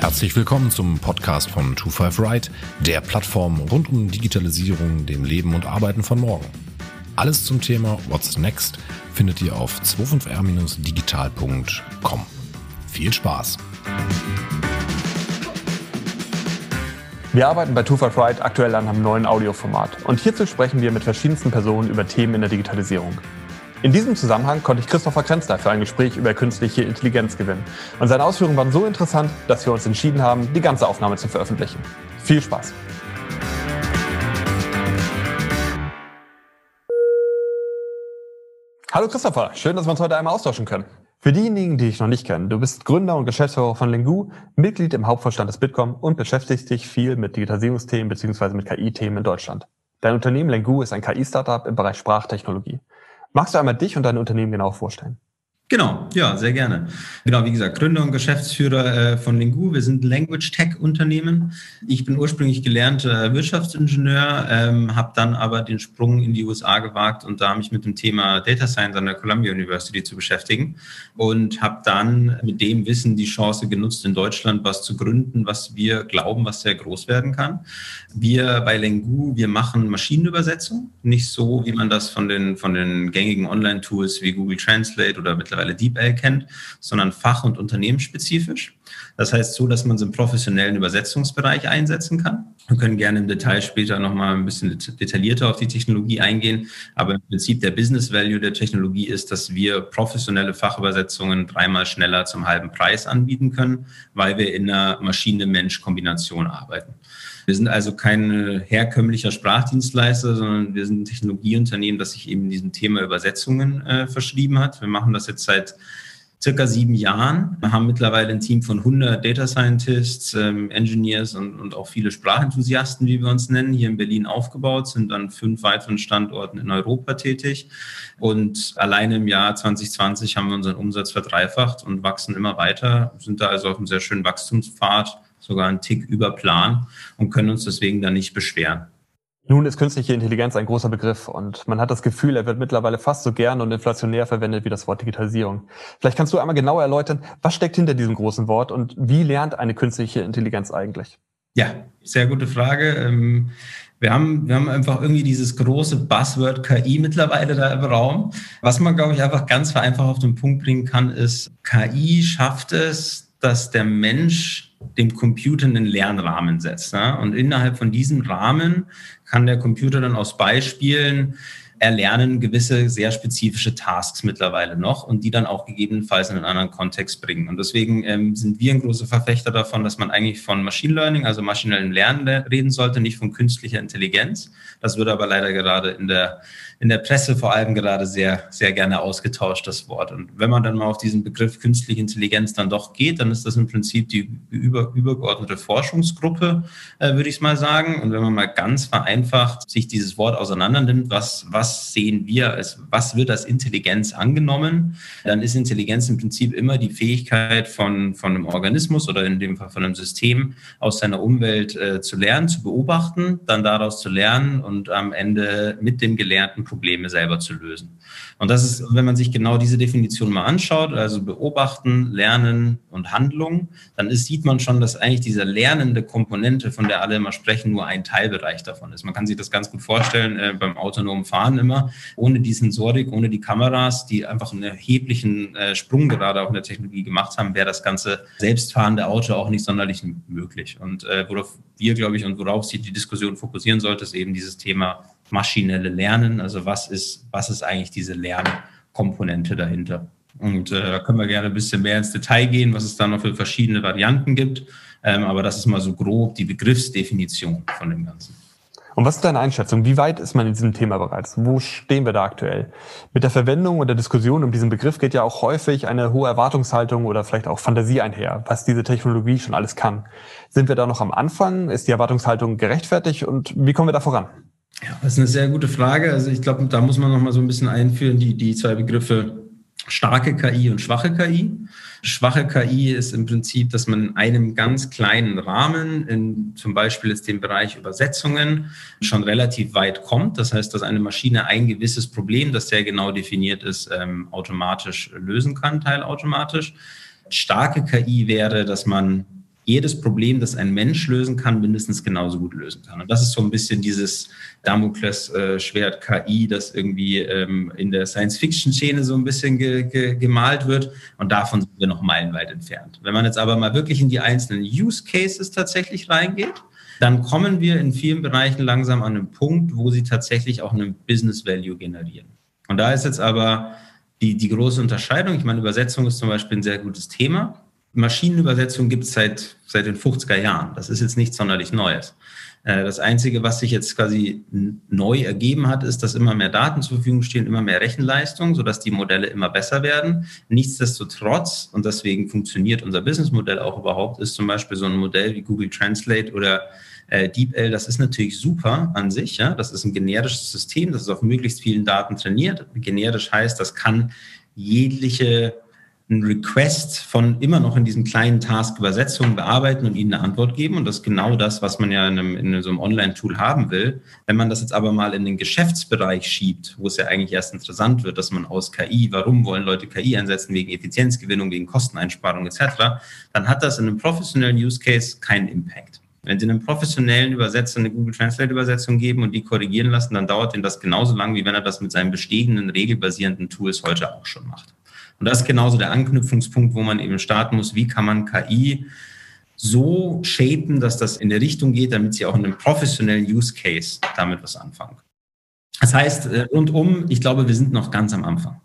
Herzlich willkommen zum Podcast von 25 Right, der Plattform rund um Digitalisierung, dem Leben und Arbeiten von morgen. Alles zum Thema What's Next findet ihr auf 25r-digital.com. Viel Spaß! Wir arbeiten bei 25 Right aktuell an einem neuen Audioformat und hierzu sprechen wir mit verschiedensten Personen über Themen in der Digitalisierung. In diesem Zusammenhang konnte ich Christopher Krenzler für ein Gespräch über künstliche Intelligenz gewinnen. Und seine Ausführungen waren so interessant, dass wir uns entschieden haben, die ganze Aufnahme zu veröffentlichen. Viel Spaß! Hallo Christopher, schön, dass wir uns heute einmal austauschen können. Für diejenigen, die dich noch nicht kennen, du bist Gründer und Geschäftsführer von Lingu, Mitglied im Hauptvorstand des Bitkom und beschäftigst dich viel mit Digitalisierungsthemen bzw. mit KI-Themen in Deutschland. Dein Unternehmen Lingu ist ein KI-Startup im Bereich Sprachtechnologie. Magst du einmal dich und dein Unternehmen genau vorstellen? Genau, ja, sehr gerne. Genau, wie gesagt, Gründer und Geschäftsführer äh, von Lingu. Wir sind Language Tech Unternehmen. Ich bin ursprünglich gelernter Wirtschaftsingenieur, ähm, habe dann aber den Sprung in die USA gewagt und da mich mit dem Thema Data Science an der Columbia University zu beschäftigen und habe dann mit dem Wissen die Chance genutzt, in Deutschland was zu gründen, was wir glauben, was sehr groß werden kann. Wir bei Lingu, wir machen Maschinenübersetzung, nicht so, wie man das von den, von den gängigen Online-Tools wie Google Translate oder mittlerweile mittlerweile DeepL kennt, sondern fach- und unternehmensspezifisch. Das heißt so, dass man es im professionellen Übersetzungsbereich einsetzen kann. Wir können gerne im Detail später nochmal ein bisschen detaillierter auf die Technologie eingehen. Aber im Prinzip der Business Value der Technologie ist, dass wir professionelle Fachübersetzungen dreimal schneller zum halben Preis anbieten können, weil wir in einer Maschine-Mensch-Kombination arbeiten. Wir sind also kein herkömmlicher Sprachdienstleister, sondern wir sind ein Technologieunternehmen, das sich eben diesem Thema Übersetzungen äh, verschrieben hat. Wir machen das jetzt seit circa sieben Jahren. Wir haben mittlerweile ein Team von 100 Data Scientists, ähm, Engineers und, und auch viele Sprachenthusiasten, wie wir uns nennen, hier in Berlin aufgebaut, sind an fünf weiteren Standorten in Europa tätig. Und alleine im Jahr 2020 haben wir unseren Umsatz verdreifacht und wachsen immer weiter, sind da also auf einem sehr schönen Wachstumspfad sogar einen Tick über Plan und können uns deswegen dann nicht beschweren. Nun ist künstliche Intelligenz ein großer Begriff und man hat das Gefühl, er wird mittlerweile fast so gern und inflationär verwendet wie das Wort Digitalisierung. Vielleicht kannst du einmal genauer erläutern, was steckt hinter diesem großen Wort und wie lernt eine künstliche Intelligenz eigentlich? Ja, sehr gute Frage. Ähm, wir haben, wir haben einfach irgendwie dieses große Buzzword KI mittlerweile da im Raum. Was man, glaube ich, einfach ganz vereinfacht auf den Punkt bringen kann, ist, KI schafft es, dass der Mensch dem Computer einen Lernrahmen setzt. Ne? Und innerhalb von diesem Rahmen kann der Computer dann aus Beispielen erlernen gewisse sehr spezifische Tasks mittlerweile noch und die dann auch gegebenenfalls in einen anderen Kontext bringen. Und deswegen ähm, sind wir ein großer Verfechter davon, dass man eigentlich von Machine Learning, also maschinellem Lernen reden sollte, nicht von künstlicher Intelligenz. Das wird aber leider gerade in der in der Presse vor allem gerade sehr, sehr gerne ausgetauscht, das Wort. Und wenn man dann mal auf diesen Begriff künstliche Intelligenz dann doch geht, dann ist das im Prinzip die über, übergeordnete Forschungsgruppe, äh, würde ich mal sagen. Und wenn man mal ganz vereinfacht sich dieses Wort auseinandernimmt, was, was sehen wir, als, was wird als Intelligenz angenommen, dann ist Intelligenz im Prinzip immer die Fähigkeit von, von einem Organismus oder in dem Fall von einem System aus seiner Umwelt äh, zu lernen, zu beobachten, dann daraus zu lernen und am Ende mit dem Gelernten Probleme selber zu lösen. Und das ist, wenn man sich genau diese Definition mal anschaut, also beobachten, lernen und Handlung, dann ist, sieht man schon, dass eigentlich diese lernende Komponente, von der alle immer sprechen, nur ein Teilbereich davon ist. Man kann sich das ganz gut vorstellen äh, beim autonomen Fahren immer. Ohne die Sensorik, ohne die Kameras, die einfach einen erheblichen äh, Sprung gerade auch in der Technologie gemacht haben, wäre das ganze selbstfahrende Auto auch nicht sonderlich möglich. Und äh, worauf wir, glaube ich, und worauf sich die Diskussion fokussieren sollte, ist eben dieses Thema maschinelle Lernen. Also was ist, was ist eigentlich diese Lernkomponente dahinter? Und äh, da können wir gerne ein bisschen mehr ins Detail gehen, was es da noch für verschiedene Varianten gibt. Ähm, aber das ist mal so grob die Begriffsdefinition von dem Ganzen. Und was ist deine Einschätzung? Wie weit ist man in diesem Thema bereits? Wo stehen wir da aktuell? Mit der Verwendung und der Diskussion um diesen Begriff geht ja auch häufig eine hohe Erwartungshaltung oder vielleicht auch Fantasie einher, was diese Technologie schon alles kann. Sind wir da noch am Anfang? Ist die Erwartungshaltung gerechtfertigt und wie kommen wir da voran? Ja, das ist eine sehr gute Frage. Also ich glaube, da muss man noch mal so ein bisschen einführen, die, die zwei Begriffe starke KI und schwache KI. Schwache KI ist im Prinzip, dass man in einem ganz kleinen Rahmen, in zum Beispiel jetzt dem Bereich Übersetzungen, schon relativ weit kommt. Das heißt, dass eine Maschine ein gewisses Problem, das sehr genau definiert ist, ähm, automatisch lösen kann, teilautomatisch. Starke KI wäre, dass man jedes Problem, das ein Mensch lösen kann, mindestens genauso gut lösen kann. Und das ist so ein bisschen dieses Damokles-Schwert KI, das irgendwie ähm, in der Science-Fiction-Szene so ein bisschen ge ge gemalt wird. Und davon sind wir noch meilenweit entfernt. Wenn man jetzt aber mal wirklich in die einzelnen Use Cases tatsächlich reingeht, dann kommen wir in vielen Bereichen langsam an einen Punkt, wo sie tatsächlich auch einen Business Value generieren. Und da ist jetzt aber die, die große Unterscheidung. Ich meine, Übersetzung ist zum Beispiel ein sehr gutes Thema. Maschinenübersetzung gibt es seit, seit den 50er Jahren. Das ist jetzt nichts sonderlich Neues. Äh, das Einzige, was sich jetzt quasi neu ergeben hat, ist, dass immer mehr Daten zur Verfügung stehen, immer mehr Rechenleistung, sodass die Modelle immer besser werden. Nichtsdestotrotz, und deswegen funktioniert unser Businessmodell auch überhaupt, ist zum Beispiel so ein Modell wie Google Translate oder äh, DeepL, das ist natürlich super an sich. Ja? Das ist ein generisches System, das ist auf möglichst vielen Daten trainiert. Generisch heißt, das kann jegliche einen Request von immer noch in diesem kleinen Task Übersetzung bearbeiten und ihnen eine Antwort geben. Und das ist genau das, was man ja in, einem, in so einem Online-Tool haben will. Wenn man das jetzt aber mal in den Geschäftsbereich schiebt, wo es ja eigentlich erst interessant wird, dass man aus KI, warum wollen Leute KI einsetzen, wegen Effizienzgewinnung, wegen Kosteneinsparung etc., dann hat das in einem professionellen Use Case keinen Impact. Wenn Sie einem professionellen Übersetzer eine Google Translate-Übersetzung geben und die korrigieren lassen, dann dauert Ihnen das genauso lang, wie wenn er das mit seinen bestehenden, regelbasierenden Tools heute auch schon macht. Und das ist genauso der Anknüpfungspunkt, wo man eben starten muss, wie kann man KI so shapen, dass das in der Richtung geht, damit sie auch in einem professionellen Use Case damit was anfangen. Das heißt, äh, rundum, ich glaube, wir sind noch ganz am Anfang.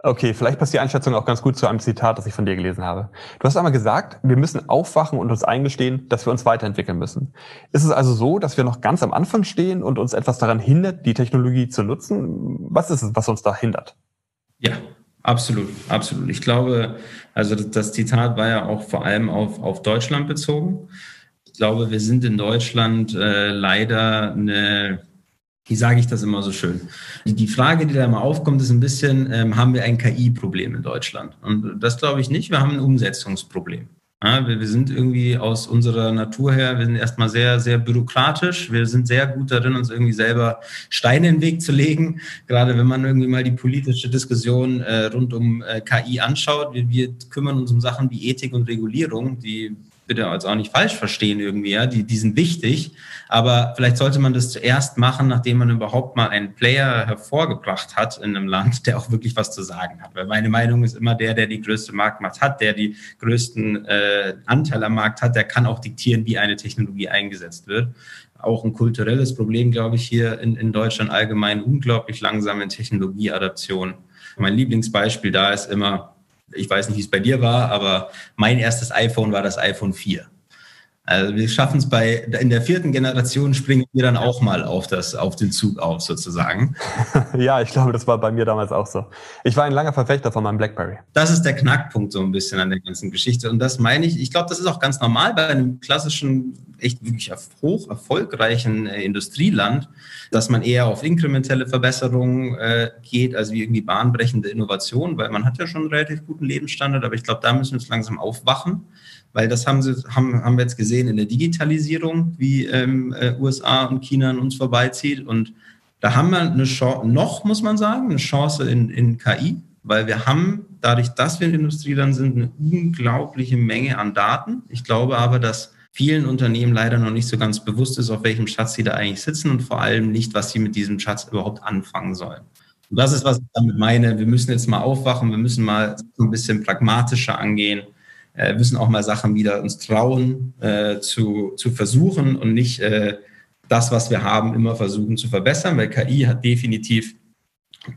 Okay, vielleicht passt die Einschätzung auch ganz gut zu einem Zitat, das ich von dir gelesen habe. Du hast einmal gesagt, wir müssen aufwachen und uns eingestehen, dass wir uns weiterentwickeln müssen. Ist es also so, dass wir noch ganz am Anfang stehen und uns etwas daran hindert, die Technologie zu nutzen? Was ist es, was uns da hindert? Ja, Absolut, absolut. Ich glaube, also das Zitat war ja auch vor allem auf, auf Deutschland bezogen. Ich glaube, wir sind in Deutschland äh, leider eine, wie sage ich das immer so schön? Die, Frage, die da immer aufkommt, ist ein bisschen, ähm, haben wir ein KI-Problem in Deutschland? Und das glaube ich nicht, wir haben ein Umsetzungsproblem. Ja, wir, wir, sind irgendwie aus unserer Natur her, wir sind erstmal sehr, sehr bürokratisch. Wir sind sehr gut darin, uns irgendwie selber Steine in den Weg zu legen. Gerade wenn man irgendwie mal die politische Diskussion äh, rund um äh, KI anschaut. Wir, wir kümmern uns um Sachen wie Ethik und Regulierung, die bitte jetzt auch nicht falsch verstehen irgendwie, ja, die, die sind wichtig, aber vielleicht sollte man das zuerst machen, nachdem man überhaupt mal einen Player hervorgebracht hat in einem Land, der auch wirklich was zu sagen hat. Weil meine Meinung ist immer der, der die größte Marktmacht hat, der die größten äh, Anteil am Markt hat, der kann auch diktieren, wie eine Technologie eingesetzt wird. Auch ein kulturelles Problem, glaube ich, hier in, in Deutschland allgemein unglaublich langsame Technologieadaption. Mein Lieblingsbeispiel da ist immer, ich weiß nicht, wie es bei dir war, aber mein erstes iPhone war das iPhone 4. Also wir schaffen es bei in der vierten Generation springen wir dann auch mal auf das auf den Zug auf sozusagen. ja, ich glaube, das war bei mir damals auch so. Ich war ein langer Verfechter von meinem BlackBerry. Das ist der Knackpunkt so ein bisschen an der ganzen Geschichte und das meine ich. Ich glaube, das ist auch ganz normal bei einem klassischen echt wirklich hoch erfolgreichen äh, Industrieland, dass man eher auf inkrementelle Verbesserungen äh, geht, als wie irgendwie bahnbrechende Innovation, weil man hat ja schon einen relativ guten Lebensstandard, aber ich glaube, da müssen wir uns langsam aufwachen weil das haben, sie, haben, haben wir jetzt gesehen in der Digitalisierung, wie ähm, äh, USA und China an uns vorbeizieht. Und da haben wir eine Chance, noch muss man sagen, eine Chance in, in KI, weil wir haben, dadurch, dass wir in Industrieland sind, eine unglaubliche Menge an Daten. Ich glaube aber, dass vielen Unternehmen leider noch nicht so ganz bewusst ist, auf welchem Schatz sie da eigentlich sitzen und vor allem nicht, was sie mit diesem Schatz überhaupt anfangen sollen. Und das ist, was ich damit meine. Wir müssen jetzt mal aufwachen, wir müssen mal ein bisschen pragmatischer angehen äh, müssen auch mal Sachen wieder uns trauen äh, zu, zu versuchen und nicht äh, das, was wir haben, immer versuchen zu verbessern, weil KI hat definitiv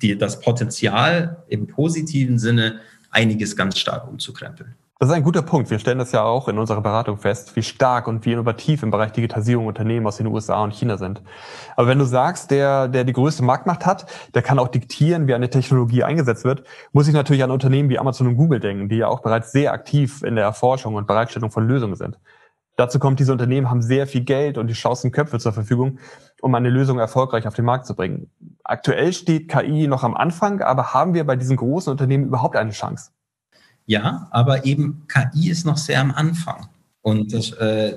die, das Potenzial im positiven Sinne, einiges ganz stark umzukrempeln. Das ist ein guter Punkt. Wir stellen das ja auch in unserer Beratung fest, wie stark und wie innovativ im Bereich Digitalisierung Unternehmen aus den USA und China sind. Aber wenn du sagst, der, der die größte Marktmacht hat, der kann auch diktieren, wie eine Technologie eingesetzt wird, muss ich natürlich an Unternehmen wie Amazon und Google denken, die ja auch bereits sehr aktiv in der Erforschung und Bereitstellung von Lösungen sind. Dazu kommt, diese Unternehmen haben sehr viel Geld und die schlauesten Köpfe zur Verfügung, um eine Lösung erfolgreich auf den Markt zu bringen. Aktuell steht KI noch am Anfang, aber haben wir bei diesen großen Unternehmen überhaupt eine Chance? Ja, aber eben KI ist noch sehr am Anfang. Und das äh,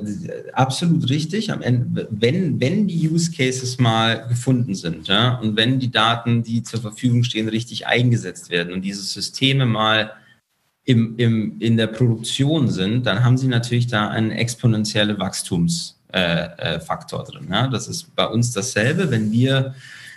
absolut richtig. Am Ende, wenn, wenn die Use Cases mal gefunden sind, ja, und wenn die Daten, die zur Verfügung stehen, richtig eingesetzt werden und diese Systeme mal im, im, in der Produktion sind, dann haben sie natürlich da einen exponentiellen Wachstumsfaktor äh, äh, drin. Ja. Das ist bei uns dasselbe. Wenn wir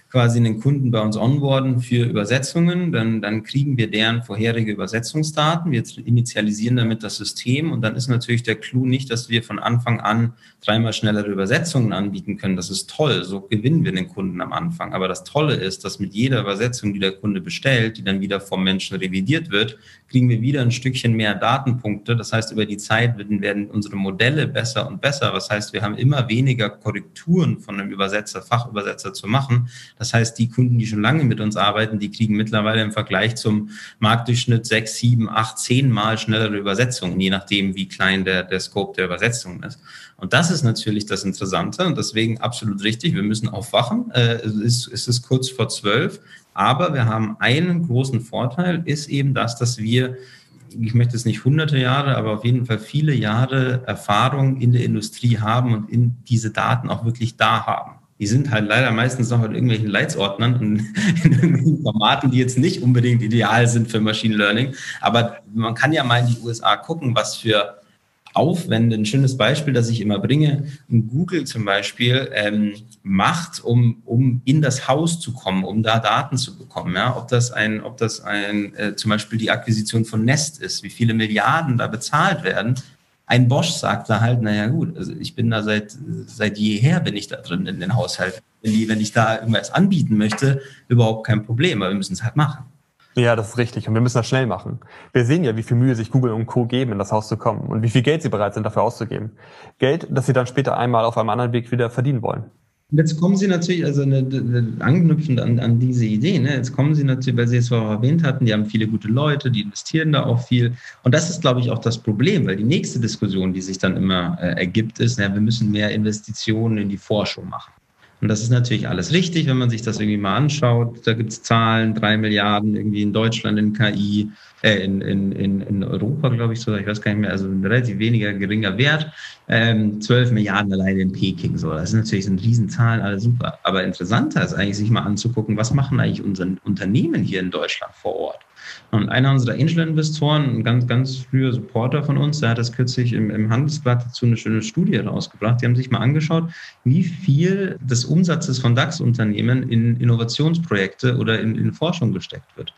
quasi einen Kunden bei uns onboarden für Übersetzungen, dann, dann kriegen wir deren vorherige Übersetzungsdaten. Wir initialisieren damit das System und dann ist natürlich der Clou nicht, dass wir von Anfang an dreimal schnellere Übersetzungen anbieten können. Das ist toll. So gewinnen wir den Kunden am Anfang. Aber das Tolle ist, dass mit jeder Übersetzung, die der Kunde bestellt, die dann wieder vom Menschen revidiert wird, kriegen wir wieder ein Stückchen mehr Datenpunkte. Das heißt, über die Zeit werden, werden unsere Modelle besser und besser. Das heißt, wir haben immer weniger Korrekturen von einem Übersetzer, Fachübersetzer zu machen. Das heißt, die Kunden, die schon lange mit uns arbeiten, die kriegen mittlerweile im Vergleich zum Marktdurchschnitt sechs, sieben, acht, zehn Mal schnellere Übersetzungen, je nachdem, wie klein der, der Scope der Übersetzung ist. Und das ist natürlich das Interessante und deswegen absolut richtig. Wir müssen aufwachen. Äh, es, ist, es ist kurz vor zwölf, aber wir haben einen großen Vorteil, ist eben das, dass wir ich möchte es nicht hunderte Jahre, aber auf jeden Fall viele Jahre Erfahrung in der Industrie haben und in diese Daten auch wirklich da haben die sind halt leider meistens noch in irgendwelchen Leitsordnern und in irgendwelchen Formaten, die jetzt nicht unbedingt ideal sind für Machine Learning. Aber man kann ja mal in die USA gucken, was für Aufwände, ein schönes Beispiel, das ich immer bringe, Google zum Beispiel ähm, macht, um, um in das Haus zu kommen, um da Daten zu bekommen. Ja? Ob das ein, ob das ein, äh, zum Beispiel die Akquisition von Nest ist, wie viele Milliarden da bezahlt werden, ein Bosch sagt da halt, naja gut, also ich bin da seit, seit jeher bin ich da drin in den Haushalt. Wenn, die, wenn ich da irgendwas anbieten möchte, überhaupt kein Problem, aber wir müssen es halt machen. Ja, das ist richtig. Und wir müssen das schnell machen. Wir sehen ja, wie viel Mühe sich Google und Co. geben, in das Haus zu kommen und wie viel Geld sie bereit sind, dafür auszugeben. Geld, das sie dann später einmal auf einem anderen Weg wieder verdienen wollen. Jetzt kommen Sie natürlich, also eine, eine, anknüpfend an, an diese Idee, ne? jetzt kommen Sie natürlich, weil Sie es vorher erwähnt hatten, die haben viele gute Leute, die investieren da auch viel. Und das ist, glaube ich, auch das Problem, weil die nächste Diskussion, die sich dann immer äh, ergibt, ist, ja, wir müssen mehr Investitionen in die Forschung machen. Und das ist natürlich alles richtig, wenn man sich das irgendwie mal anschaut. Da gibt es Zahlen, drei Milliarden irgendwie in Deutschland in KI, äh, in, in, in Europa, glaube ich, so, ich weiß gar nicht mehr, also ein relativ weniger geringer Wert. Ähm, 12 Milliarden alleine in Peking. So, das ist natürlich sind Riesenzahlen, alles super. Aber interessanter ist eigentlich, sich mal anzugucken, was machen eigentlich unsere Unternehmen hier in Deutschland vor Ort. Und einer unserer Angel-Investoren, ein ganz, ganz früher Supporter von uns, der hat das kürzlich im, im Handelsblatt dazu eine schöne Studie rausgebracht. Die haben sich mal angeschaut, wie viel des Umsatzes von DAX-Unternehmen in Innovationsprojekte oder in, in Forschung gesteckt wird.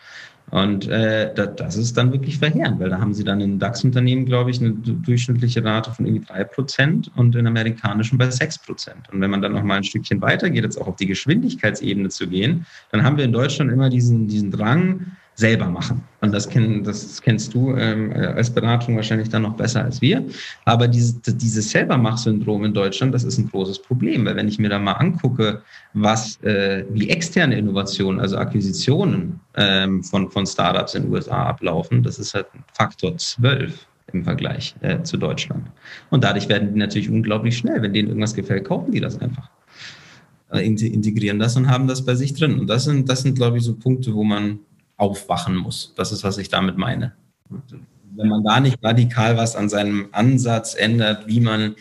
Und äh, das ist dann wirklich verheerend, weil da haben sie dann in DAX-Unternehmen, glaube ich, eine durchschnittliche Rate von irgendwie drei Prozent und in amerikanischen bei sechs Prozent. Und wenn man dann noch mal ein Stückchen weitergeht, jetzt auch auf die Geschwindigkeitsebene zu gehen, dann haben wir in Deutschland immer diesen, diesen Drang, selber machen. Und das, kenn, das kennst du ähm, als Beratung wahrscheinlich dann noch besser als wir. Aber dieses, dieses Selbermach-Syndrom in Deutschland, das ist ein großes Problem, weil wenn ich mir da mal angucke, was äh, wie externe Innovationen, also Akquisitionen ähm, von, von Startups in den USA ablaufen, das ist halt ein Faktor 12 im Vergleich äh, zu Deutschland. Und dadurch werden die natürlich unglaublich schnell. Wenn denen irgendwas gefällt, kaufen die das einfach äh, integrieren das und haben das bei sich drin. Und das sind, das sind, glaube ich, so Punkte, wo man aufwachen muss. Das ist, was ich damit meine. Wenn man da nicht radikal was an seinem Ansatz ändert, wie man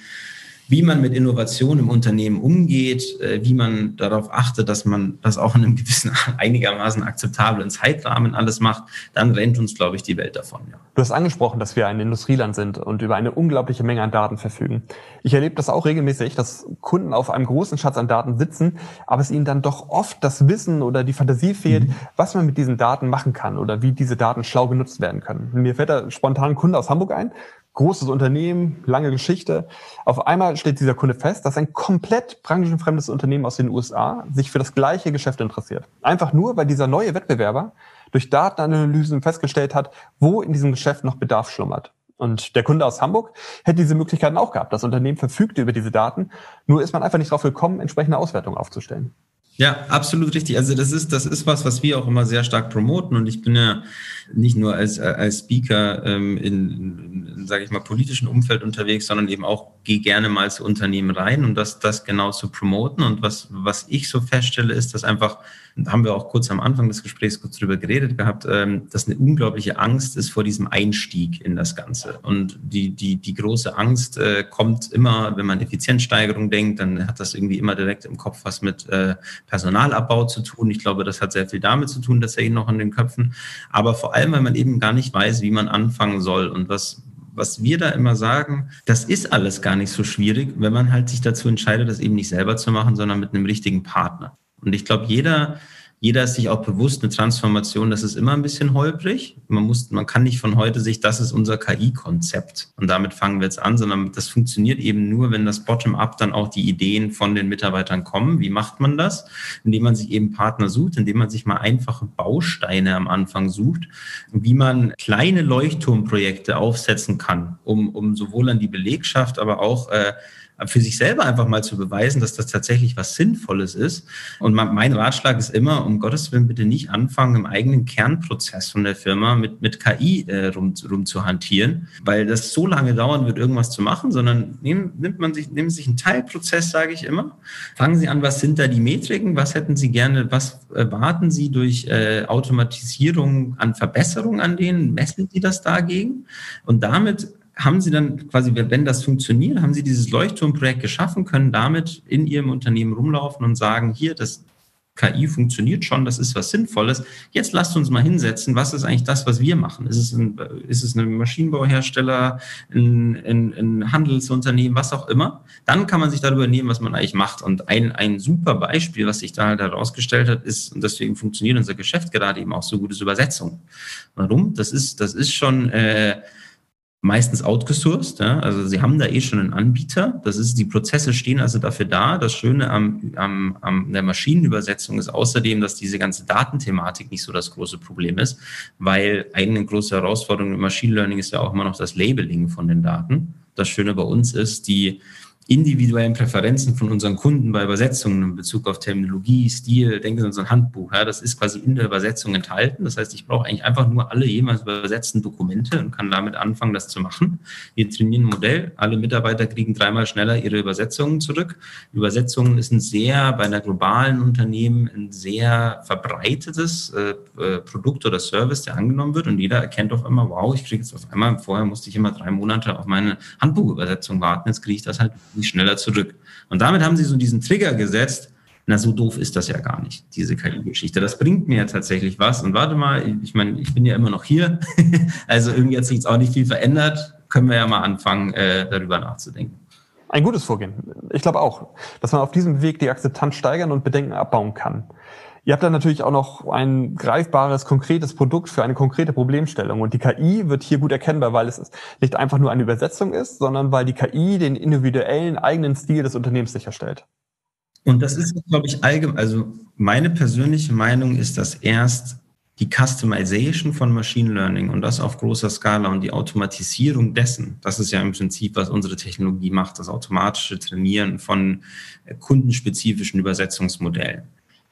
wie man mit Innovation im Unternehmen umgeht, äh, wie man darauf achtet, dass man das auch in einem gewissen, einigermaßen akzeptablen Zeitrahmen alles macht, dann rennt uns, glaube ich, die Welt davon. Ja. Du hast angesprochen, dass wir ein Industrieland sind und über eine unglaubliche Menge an Daten verfügen. Ich erlebe das auch regelmäßig, dass Kunden auf einem großen Schatz an Daten sitzen, aber es ihnen dann doch oft das Wissen oder die Fantasie fehlt, mhm. was man mit diesen Daten machen kann oder wie diese Daten schlau genutzt werden können. Mir fällt da spontan ein Kunde aus Hamburg ein, großes Unternehmen, lange Geschichte. Auf einmal stellt dieser Kunde fest, dass ein komplett branchenfremdes Unternehmen aus den USA sich für das gleiche Geschäft interessiert. Einfach nur, weil dieser neue Wettbewerber durch Datenanalysen festgestellt hat, wo in diesem Geschäft noch Bedarf schlummert. Und der Kunde aus Hamburg hätte diese Möglichkeiten auch gehabt. Das Unternehmen verfügte über diese Daten, nur ist man einfach nicht darauf gekommen, entsprechende Auswertungen aufzustellen. Ja, absolut richtig. Also das ist, das ist was, was wir auch immer sehr stark promoten. Und ich bin ja nicht nur als, als Speaker ähm, in sage ich mal, politischen Umfeld unterwegs, sondern eben auch gehe gerne mal zu Unternehmen rein, um das, das genau zu promoten. Und was, was ich so feststelle, ist, dass einfach haben wir auch kurz am Anfang des Gesprächs kurz drüber geredet gehabt, ähm, dass eine unglaubliche Angst ist vor diesem Einstieg in das Ganze. Und die, die, die große Angst äh, kommt immer, wenn man Effizienzsteigerung denkt, dann hat das irgendwie immer direkt im Kopf was mit äh, Personalabbau zu tun. Ich glaube, das hat sehr viel damit zu tun, dass er ihn noch an den Köpfen. Aber vor allem, weil man eben gar nicht weiß, wie man anfangen soll und was, was wir da immer sagen, das ist alles gar nicht so schwierig, wenn man halt sich dazu entscheidet, das eben nicht selber zu machen, sondern mit einem richtigen Partner. Und ich glaube, jeder, jeder ist sich auch bewusst, eine Transformation, das ist immer ein bisschen holprig. Man muss, man kann nicht von heute sich, das ist unser KI-Konzept und damit fangen wir jetzt an, sondern das funktioniert eben nur, wenn das Bottom-up dann auch die Ideen von den Mitarbeitern kommen. Wie macht man das? Indem man sich eben Partner sucht, indem man sich mal einfache Bausteine am Anfang sucht, wie man kleine Leuchtturmprojekte aufsetzen kann, um, um sowohl an die Belegschaft, aber auch äh, für sich selber einfach mal zu beweisen, dass das tatsächlich was Sinnvolles ist. Und mein Ratschlag ist immer, um Gottes Willen bitte nicht anfangen, im eigenen Kernprozess von der Firma mit, mit KI äh, rum, rum zu hantieren, weil das so lange dauern wird, irgendwas zu machen, sondern nehmen, nimmt man sich, nehmen sich einen Teilprozess, sage ich immer. Fangen Sie an, was sind da die Metriken? Was hätten Sie gerne, was erwarten Sie durch äh, Automatisierung an Verbesserung an denen? Messen Sie das dagegen? Und damit haben Sie dann quasi, wenn das funktioniert, haben Sie dieses Leuchtturmprojekt geschaffen, können damit in Ihrem Unternehmen rumlaufen und sagen, hier, das KI funktioniert schon, das ist was Sinnvolles. Jetzt lasst uns mal hinsetzen, was ist eigentlich das, was wir machen? Ist es ein, ist es ein Maschinenbauhersteller, ein, ein, ein Handelsunternehmen, was auch immer? Dann kann man sich darüber nehmen, was man eigentlich macht. Und ein, ein super Beispiel, was sich da halt herausgestellt hat, ist, und deswegen funktioniert unser Geschäft gerade eben auch so gut, ist Übersetzung. Warum? Das ist, das ist schon... Äh, meistens outgesourced. Ja? Also sie haben da eh schon einen Anbieter. Das ist, die Prozesse stehen also dafür da. Das Schöne am, am, am der Maschinenübersetzung ist außerdem, dass diese ganze Datenthematik nicht so das große Problem ist, weil eine große Herausforderung im Machine Learning ist ja auch immer noch das Labeling von den Daten. Das Schöne bei uns ist, die individuellen Präferenzen von unseren Kunden bei Übersetzungen in Bezug auf Terminologie, Stil, denken Sie an so ein Handbuch, ja, das ist quasi in der Übersetzung enthalten. Das heißt, ich brauche eigentlich einfach nur alle jemals übersetzten Dokumente und kann damit anfangen, das zu machen. Wir trainieren ein Modell, alle Mitarbeiter kriegen dreimal schneller ihre Übersetzungen zurück. Übersetzungen ist ein sehr, bei einer globalen Unternehmen, ein sehr verbreitetes äh, äh, Produkt oder Service, der angenommen wird und jeder erkennt auf einmal, wow, ich kriege jetzt auf einmal, vorher musste ich immer drei Monate auf meine Handbuchübersetzung warten, jetzt kriege ich das halt nicht schneller zurück. Und damit haben sie so diesen Trigger gesetzt, na, so doof ist das ja gar nicht, diese KI-Geschichte. Das bringt mir ja tatsächlich was. Und warte mal, ich meine, ich bin ja immer noch hier. also irgendwie hat sich jetzt auch nicht viel verändert. Können wir ja mal anfangen, äh, darüber nachzudenken. Ein gutes Vorgehen. Ich glaube auch, dass man auf diesem Weg die Akzeptanz steigern und Bedenken abbauen kann. Ihr habt dann natürlich auch noch ein greifbares, konkretes Produkt für eine konkrete Problemstellung. Und die KI wird hier gut erkennbar, weil es nicht einfach nur eine Übersetzung ist, sondern weil die KI den individuellen eigenen Stil des Unternehmens sicherstellt. Und das ist, glaube ich, allgemein, also meine persönliche Meinung ist, dass erst die Customization von Machine Learning und das auf großer Skala und die Automatisierung dessen, das ist ja im Prinzip, was unsere Technologie macht, das automatische Trainieren von kundenspezifischen Übersetzungsmodellen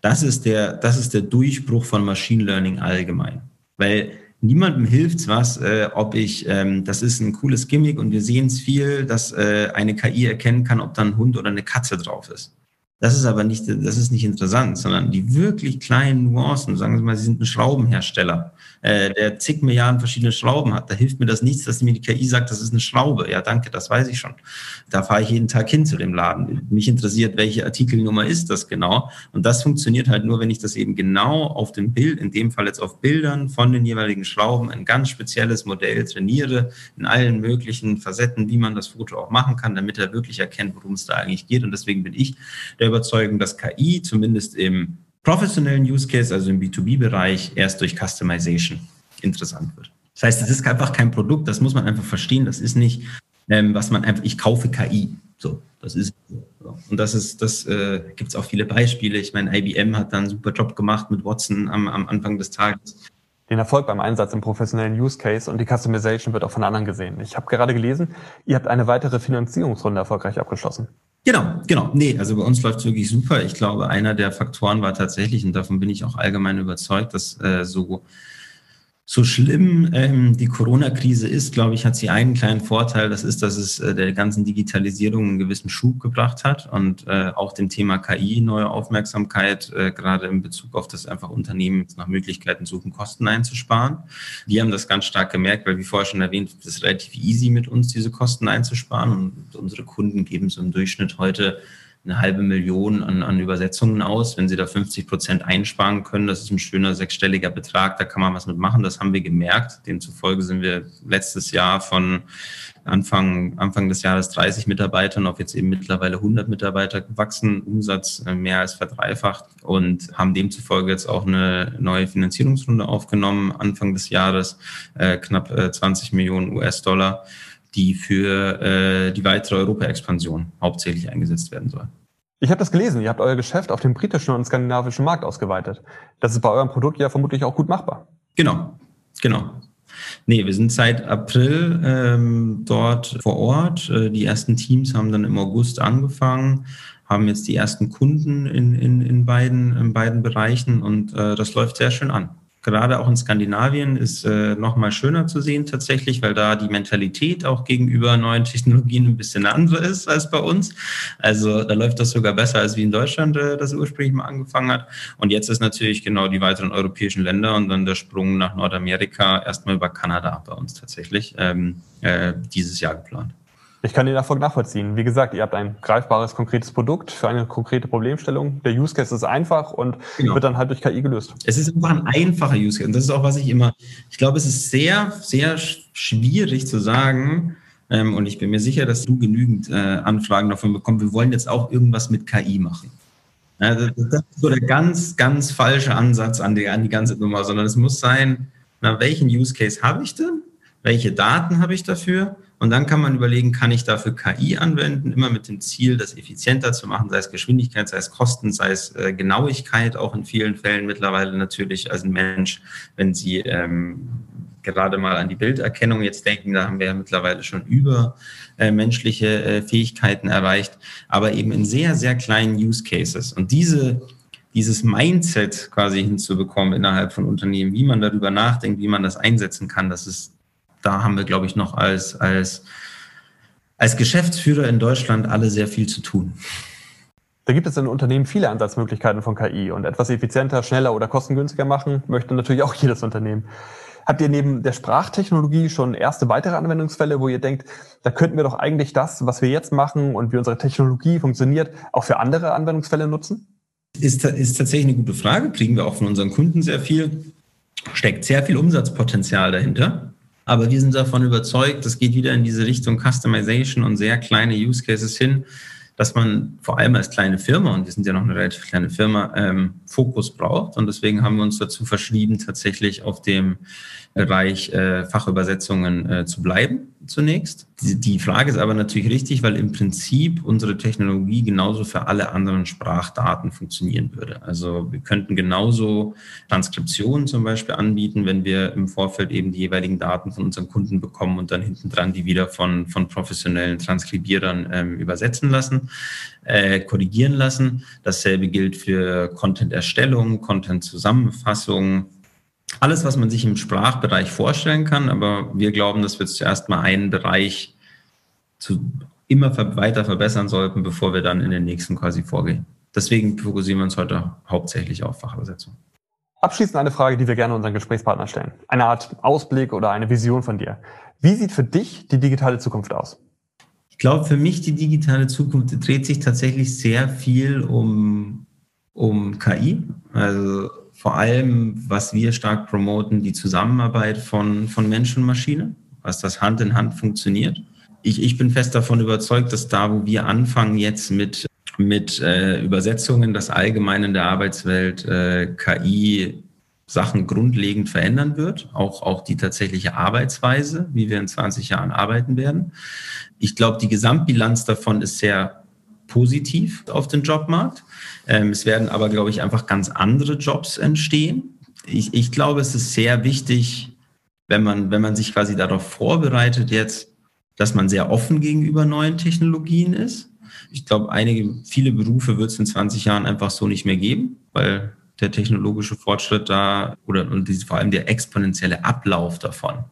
das ist der, das ist der Durchbruch von Machine Learning allgemein. Weil niemandem hilft's was, äh, ob ich, ähm, das ist ein cooles Gimmick und wir sehen es viel, dass äh, eine KI erkennen kann, ob da ein Hund oder eine Katze drauf ist. Das ist aber nicht, das ist nicht interessant, sondern die wirklich kleinen Nuancen. Sagen Sie mal, Sie sind ein Schraubenhersteller, äh, der zig Milliarden verschiedene Schrauben hat. Da hilft mir das nichts, dass mir die KI sagt, das ist eine Schraube. Ja, danke, das weiß ich schon. Da fahre ich jeden Tag hin zu dem Laden. Mich interessiert, welche Artikelnummer ist das genau. Und das funktioniert halt nur, wenn ich das eben genau auf dem Bild, in dem Fall jetzt auf Bildern von den jeweiligen Schrauben, ein ganz spezielles Modell trainiere, in allen möglichen Facetten, wie man das Foto auch machen kann, damit er wirklich erkennt, worum es da eigentlich geht. Und deswegen bin ich der der Überzeugung, dass KI zumindest im professionellen Use Case, also im B2B-Bereich, erst durch Customization interessant wird. Das heißt, es ist einfach kein Produkt, das muss man einfach verstehen. Das ist nicht, ähm, was man einfach, ich kaufe KI. So, das ist so. Und das ist, das äh, gibt es auch viele Beispiele. Ich meine, IBM hat da einen super Job gemacht mit Watson am, am Anfang des Tages. Den Erfolg beim Einsatz im professionellen Use Case und die Customization wird auch von anderen gesehen. Ich habe gerade gelesen, ihr habt eine weitere Finanzierungsrunde erfolgreich abgeschlossen. Genau, genau. Nee, also bei uns läuft es wirklich super. Ich glaube, einer der Faktoren war tatsächlich, und davon bin ich auch allgemein überzeugt, dass äh, so so schlimm ähm, die Corona-Krise ist, glaube ich, hat sie einen kleinen Vorteil. Das ist, dass es äh, der ganzen Digitalisierung einen gewissen Schub gebracht hat und äh, auch dem Thema KI neue Aufmerksamkeit, äh, gerade in Bezug auf das einfach Unternehmen nach Möglichkeiten suchen, Kosten einzusparen. Wir haben das ganz stark gemerkt, weil wie vorher schon erwähnt, es ist relativ easy mit uns diese Kosten einzusparen und unsere Kunden geben so im Durchschnitt heute eine halbe Million an, an Übersetzungen aus. Wenn Sie da 50 Prozent einsparen können, das ist ein schöner sechsstelliger Betrag, da kann man was mitmachen. Das haben wir gemerkt. Demzufolge sind wir letztes Jahr von Anfang, Anfang des Jahres 30 Mitarbeitern auf jetzt eben mittlerweile 100 Mitarbeiter gewachsen, Umsatz äh, mehr als verdreifacht und haben demzufolge jetzt auch eine neue Finanzierungsrunde aufgenommen, Anfang des Jahres äh, knapp äh, 20 Millionen US-Dollar die für äh, die weitere Europa-Expansion hauptsächlich eingesetzt werden soll. Ich habe das gelesen, ihr habt euer Geschäft auf dem britischen und skandinavischen Markt ausgeweitet. Das ist bei eurem Produkt ja vermutlich auch gut machbar. Genau, genau. Nee, wir sind seit April ähm, dort vor Ort. Äh, die ersten Teams haben dann im August angefangen, haben jetzt die ersten Kunden in, in, in, beiden, in beiden Bereichen und äh, das läuft sehr schön an gerade auch in Skandinavien ist äh, noch mal schöner zu sehen tatsächlich, weil da die Mentalität auch gegenüber neuen Technologien ein bisschen andere ist als bei uns. Also da läuft das sogar besser als wie in Deutschland äh, das ursprünglich mal angefangen hat. Und jetzt ist natürlich genau die weiteren europäischen Länder und dann der Sprung nach Nordamerika erstmal über Kanada bei uns tatsächlich ähm, äh, dieses Jahr geplant. Ich kann den Erfolg nachvollziehen. Wie gesagt, ihr habt ein greifbares, konkretes Produkt für eine konkrete Problemstellung. Der Use Case ist einfach und genau. wird dann halt durch KI gelöst. Es ist einfach ein einfacher Use Case. Und das ist auch, was ich immer, ich glaube, es ist sehr, sehr schwierig zu sagen, ähm, und ich bin mir sicher, dass du genügend äh, Anfragen davon bekommst, wir wollen jetzt auch irgendwas mit KI machen. Ja, das, das, ist so der ganz, ganz falsche Ansatz an die, an die ganze Nummer, sondern es muss sein, na, welchen Use Case habe ich denn? Welche Daten habe ich dafür? Und dann kann man überlegen, kann ich dafür KI anwenden, immer mit dem Ziel, das effizienter zu machen, sei es Geschwindigkeit, sei es Kosten, sei es äh, Genauigkeit, auch in vielen Fällen mittlerweile natürlich als ein Mensch, wenn Sie ähm, gerade mal an die Bilderkennung jetzt denken, da haben wir ja mittlerweile schon über äh, menschliche äh, Fähigkeiten erreicht, aber eben in sehr, sehr kleinen Use Cases. Und diese dieses Mindset quasi hinzubekommen innerhalb von Unternehmen, wie man darüber nachdenkt, wie man das einsetzen kann, das ist da haben wir, glaube ich, noch als, als, als Geschäftsführer in Deutschland alle sehr viel zu tun. Da gibt es in Unternehmen viele Ansatzmöglichkeiten von KI und etwas effizienter, schneller oder kostengünstiger machen möchte natürlich auch jedes Unternehmen. Habt ihr neben der Sprachtechnologie schon erste weitere Anwendungsfälle, wo ihr denkt, da könnten wir doch eigentlich das, was wir jetzt machen und wie unsere Technologie funktioniert, auch für andere Anwendungsfälle nutzen? Ist, ist tatsächlich eine gute Frage, kriegen wir auch von unseren Kunden sehr viel, steckt sehr viel Umsatzpotenzial dahinter. Aber wir sind davon überzeugt, das geht wieder in diese Richtung Customization und sehr kleine Use Cases hin, dass man vor allem als kleine Firma, und wir sind ja noch eine relativ kleine Firma, ähm, Fokus braucht. Und deswegen haben wir uns dazu verschrieben, tatsächlich auf dem Bereich äh, Fachübersetzungen äh, zu bleiben zunächst. Die, Frage ist aber natürlich richtig, weil im Prinzip unsere Technologie genauso für alle anderen Sprachdaten funktionieren würde. Also wir könnten genauso Transkriptionen zum Beispiel anbieten, wenn wir im Vorfeld eben die jeweiligen Daten von unseren Kunden bekommen und dann hinten dran die wieder von, von professionellen Transkribierern ähm, übersetzen lassen, äh, korrigieren lassen. Dasselbe gilt für Content-Erstellung, Content-Zusammenfassung, alles, was man sich im Sprachbereich vorstellen kann, aber wir glauben, dass wir zuerst mal einen Bereich zu immer weiter verbessern sollten, bevor wir dann in den nächsten quasi vorgehen. Deswegen fokussieren wir uns heute hauptsächlich auf Fachübersetzung. Abschließend eine Frage, die wir gerne unseren Gesprächspartner stellen. Eine Art Ausblick oder eine Vision von dir. Wie sieht für dich die digitale Zukunft aus? Ich glaube, für mich die digitale Zukunft dreht sich tatsächlich sehr viel um, um KI. Also vor allem, was wir stark promoten, die Zusammenarbeit von, von Mensch und Maschine, was das Hand in Hand funktioniert. Ich, ich bin fest davon überzeugt, dass da, wo wir anfangen jetzt mit, mit äh, Übersetzungen, das Allgemeine in der Arbeitswelt äh, KI Sachen grundlegend verändern wird, auch, auch die tatsächliche Arbeitsweise, wie wir in 20 Jahren arbeiten werden. Ich glaube, die Gesamtbilanz davon ist sehr positiv auf den Jobmarkt. Ähm, es werden aber, glaube ich, einfach ganz andere Jobs entstehen. Ich, ich glaube, es ist sehr wichtig, wenn man, wenn man sich quasi darauf vorbereitet jetzt, dass man sehr offen gegenüber neuen Technologien ist. Ich glaube, einige, viele Berufe wird es in 20 Jahren einfach so nicht mehr geben, weil der technologische Fortschritt da oder und vor allem der exponentielle Ablauf davon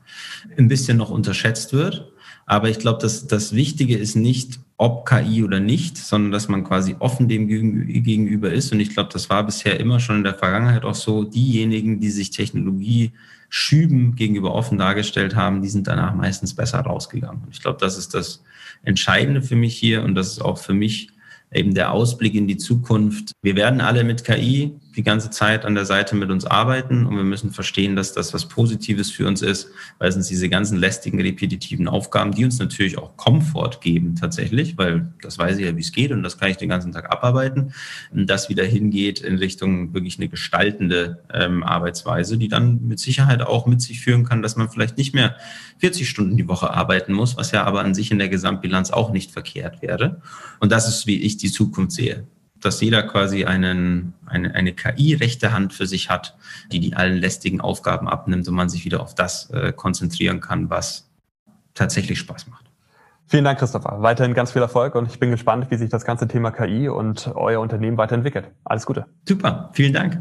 ein bisschen noch unterschätzt wird. Aber ich glaube, dass das Wichtige ist nicht, ob KI oder nicht, sondern dass man quasi offen dem gegenüber ist. Und ich glaube, das war bisher immer schon in der Vergangenheit auch so. Diejenigen, die sich Technologie schüben gegenüber offen dargestellt haben, die sind danach meistens besser rausgegangen. Und ich glaube, das ist das Entscheidende für mich hier und das ist auch für mich eben der Ausblick in die Zukunft. Wir werden alle mit KI die ganze Zeit an der Seite mit uns arbeiten und wir müssen verstehen, dass das was Positives für uns ist, weil es uns diese ganzen lästigen, repetitiven Aufgaben, die uns natürlich auch Komfort geben tatsächlich, weil das weiß ich ja, wie es geht und das kann ich den ganzen Tag abarbeiten, das wieder hingeht in Richtung wirklich eine gestaltende ähm, Arbeitsweise, die dann mit Sicherheit auch mit sich führen kann, dass man vielleicht nicht mehr 40 Stunden die Woche arbeiten muss, was ja aber an sich in der Gesamtbilanz auch nicht verkehrt wäre. Und das ist, wie ich die Zukunft sehe dass jeder quasi einen, eine, eine KI-rechte Hand für sich hat, die die allen lästigen Aufgaben abnimmt und man sich wieder auf das äh, konzentrieren kann, was tatsächlich Spaß macht. Vielen Dank, Christopher. Weiterhin ganz viel Erfolg und ich bin gespannt, wie sich das ganze Thema KI und euer Unternehmen weiterentwickelt. Alles Gute. Super, vielen Dank.